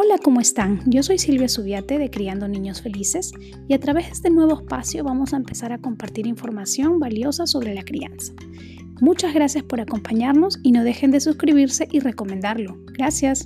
Hola, ¿cómo están? Yo soy Silvia Subiate de Criando Niños Felices y a través de este nuevo espacio vamos a empezar a compartir información valiosa sobre la crianza. Muchas gracias por acompañarnos y no dejen de suscribirse y recomendarlo. Gracias.